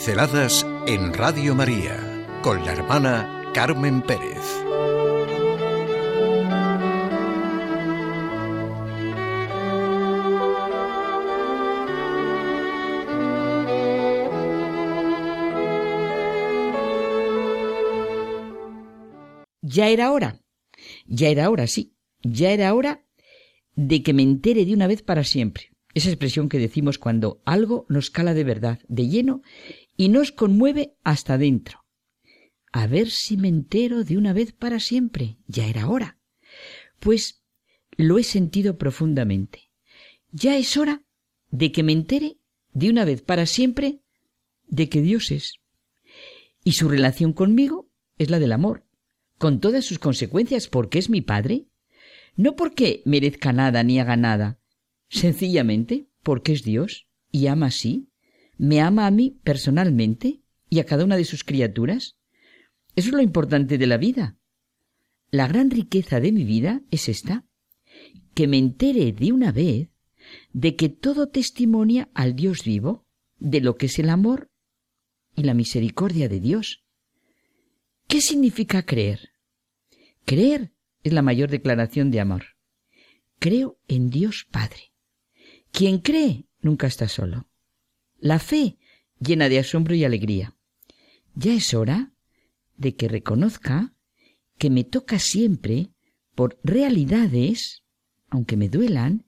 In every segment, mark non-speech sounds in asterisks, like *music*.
Pinceladas en Radio María con la hermana Carmen Pérez. Ya era hora, ya era hora, sí, ya era hora de que me entere de una vez para siempre esa expresión que decimos cuando algo nos cala de verdad, de lleno, y nos conmueve hasta dentro. A ver si me entero de una vez para siempre. Ya era hora. Pues lo he sentido profundamente. Ya es hora de que me entere de una vez para siempre de que Dios es. Y su relación conmigo es la del amor, con todas sus consecuencias, porque es mi Padre. No porque merezca nada ni haga nada, Sencillamente porque es Dios y ama así. Me ama a mí personalmente y a cada una de sus criaturas. Eso es lo importante de la vida. La gran riqueza de mi vida es esta, que me entere de una vez de que todo testimonia al Dios vivo, de lo que es el amor y la misericordia de Dios. ¿Qué significa creer? Creer es la mayor declaración de amor. Creo en Dios Padre. Quien cree nunca está solo. La fe llena de asombro y alegría. Ya es hora de que reconozca que me toca siempre por realidades, aunque me duelan,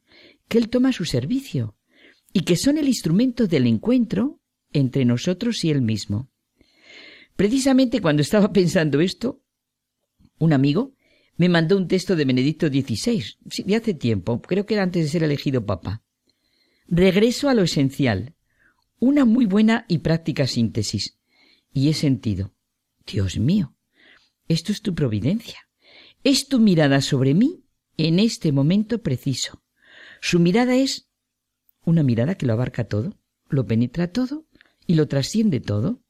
que Él toma a su servicio y que son el instrumento del encuentro entre nosotros y Él mismo. Precisamente cuando estaba *laughs* pensando esto, un amigo me mandó un texto de Benedicto XVI, de hace tiempo, creo que era antes de ser elegido papa. Regreso a lo esencial. Una muy buena y práctica síntesis. Y he sentido, Dios mío, esto es tu providencia. Es tu mirada sobre mí en este momento preciso. Su mirada es una mirada que lo abarca todo, lo penetra todo y lo trasciende todo.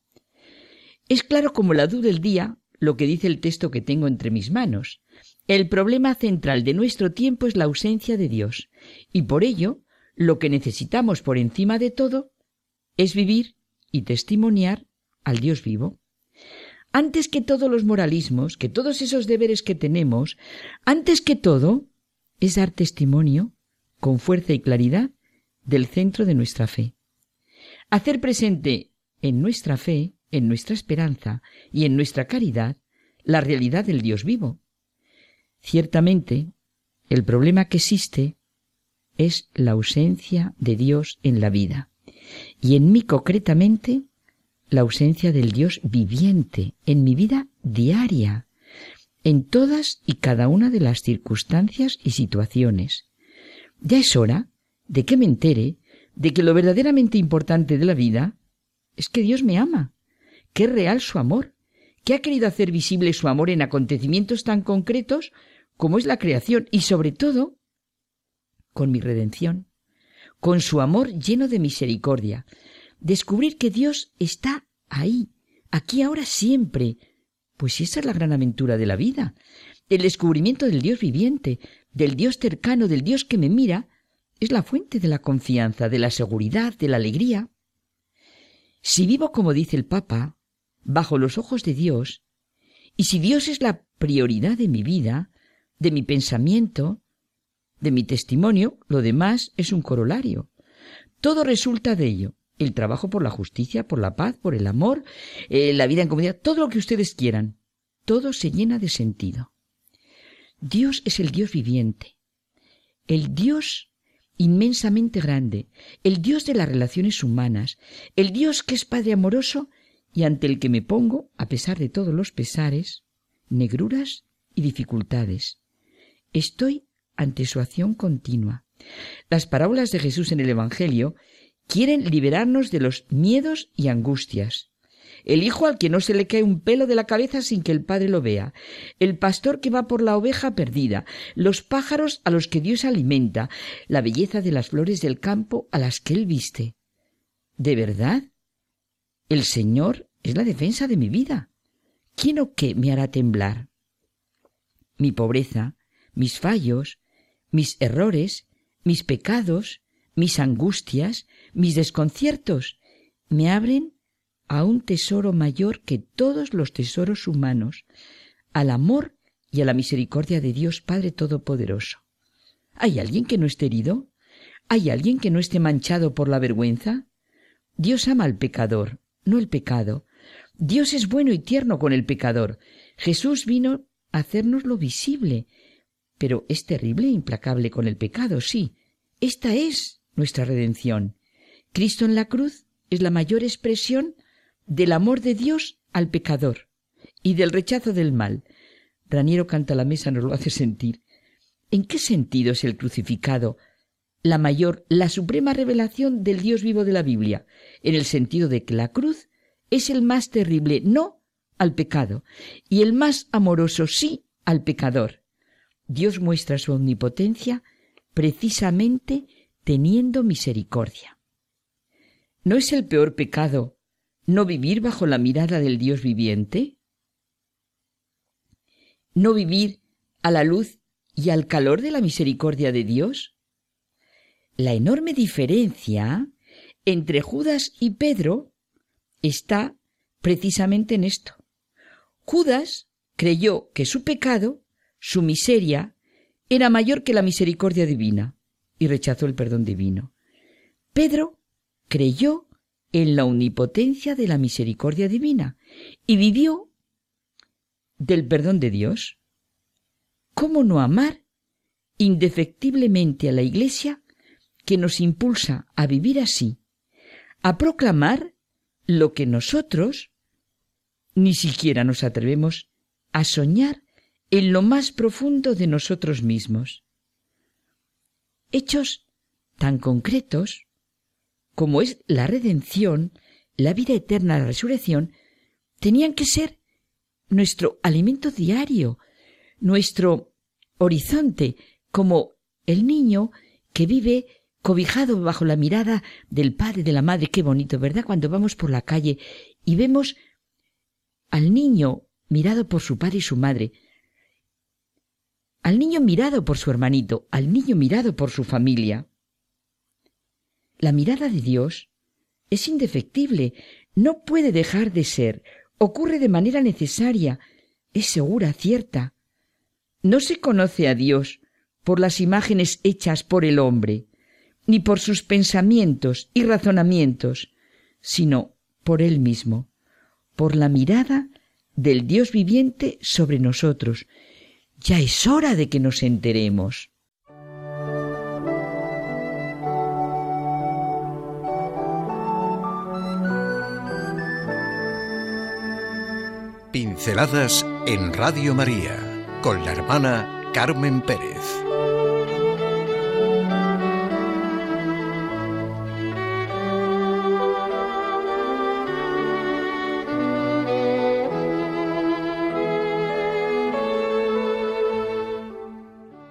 Es claro como la duda del día lo que dice el texto que tengo entre mis manos. El problema central de nuestro tiempo es la ausencia de Dios, y por ello lo que necesitamos por encima de todo es vivir y testimoniar al Dios vivo. Antes que todos los moralismos, que todos esos deberes que tenemos, antes que todo, es dar testimonio, con fuerza y claridad, del centro de nuestra fe. Hacer presente en nuestra fe, en nuestra esperanza y en nuestra caridad la realidad del Dios vivo. Ciertamente, el problema que existe es la ausencia de Dios en la vida. Y en mí concretamente, la ausencia del Dios viviente en mi vida diaria, en todas y cada una de las circunstancias y situaciones. Ya es hora de que me entere de que lo verdaderamente importante de la vida es que Dios me ama, que es real su amor, que ha querido hacer visible su amor en acontecimientos tan concretos como es la creación y sobre todo con mi redención, con su amor lleno de misericordia, descubrir que Dios está ahí, aquí ahora siempre, pues esa es la gran aventura de la vida, el descubrimiento del Dios viviente, del Dios cercano, del Dios que me mira, es la fuente de la confianza, de la seguridad, de la alegría. Si vivo como dice el Papa, bajo los ojos de Dios, y si Dios es la prioridad de mi vida, de mi pensamiento, de mi testimonio, lo demás es un corolario. Todo resulta de ello. El trabajo por la justicia, por la paz, por el amor, eh, la vida en comunidad, todo lo que ustedes quieran. Todo se llena de sentido. Dios es el Dios viviente, el Dios inmensamente grande, el Dios de las relaciones humanas, el Dios que es Padre amoroso y ante el que me pongo, a pesar de todos los pesares, negruras y dificultades. Estoy ante su acción continua. Las parábolas de Jesús en el Evangelio quieren liberarnos de los miedos y angustias. El hijo al que no se le cae un pelo de la cabeza sin que el padre lo vea, el pastor que va por la oveja perdida, los pájaros a los que Dios alimenta, la belleza de las flores del campo a las que él viste. ¿De verdad? El Señor es la defensa de mi vida. ¿Quién o qué me hará temblar? Mi pobreza, mis fallos, mis errores, mis pecados, mis angustias, mis desconciertos, me abren a un tesoro mayor que todos los tesoros humanos, al amor y a la misericordia de Dios Padre Todopoderoso. ¿Hay alguien que no esté herido? ¿Hay alguien que no esté manchado por la vergüenza? Dios ama al pecador, no el pecado. Dios es bueno y tierno con el pecador. Jesús vino a hacernoslo visible, pero es terrible e implacable con el pecado, sí. Esta es nuestra redención. Cristo en la cruz es la mayor expresión del amor de Dios al pecador y del rechazo del mal. Raniero canta la mesa nos lo hace sentir. ¿En qué sentido es el crucificado la mayor, la suprema revelación del Dios vivo de la Biblia? En el sentido de que la cruz es el más terrible, no al pecado, y el más amoroso, sí, al pecador. Dios muestra su omnipotencia precisamente teniendo misericordia. ¿No es el peor pecado no vivir bajo la mirada del Dios viviente? no vivir a la luz y al calor de la misericordia de Dios? La enorme diferencia entre Judas y Pedro está precisamente en esto. Judas creyó que su pecado, su miseria, era mayor que la misericordia divina y rechazó el perdón divino. Pedro creyó en la omnipotencia de la misericordia divina y vivió del perdón de Dios? ¿Cómo no amar indefectiblemente a la Iglesia que nos impulsa a vivir así, a proclamar lo que nosotros ni siquiera nos atrevemos a soñar en lo más profundo de nosotros mismos? Hechos tan concretos como es la redención, la vida eterna, la resurrección, tenían que ser nuestro alimento diario, nuestro horizonte, como el niño que vive cobijado bajo la mirada del padre, de la madre. Qué bonito, ¿verdad? Cuando vamos por la calle y vemos al niño mirado por su padre y su madre, al niño mirado por su hermanito, al niño mirado por su familia. La mirada de Dios es indefectible, no puede dejar de ser ocurre de manera necesaria, es segura, cierta. No se conoce a Dios por las imágenes hechas por el hombre, ni por sus pensamientos y razonamientos, sino por Él mismo, por la mirada del Dios viviente sobre nosotros. Ya es hora de que nos enteremos. Pinceladas en Radio María con la hermana Carmen Pérez.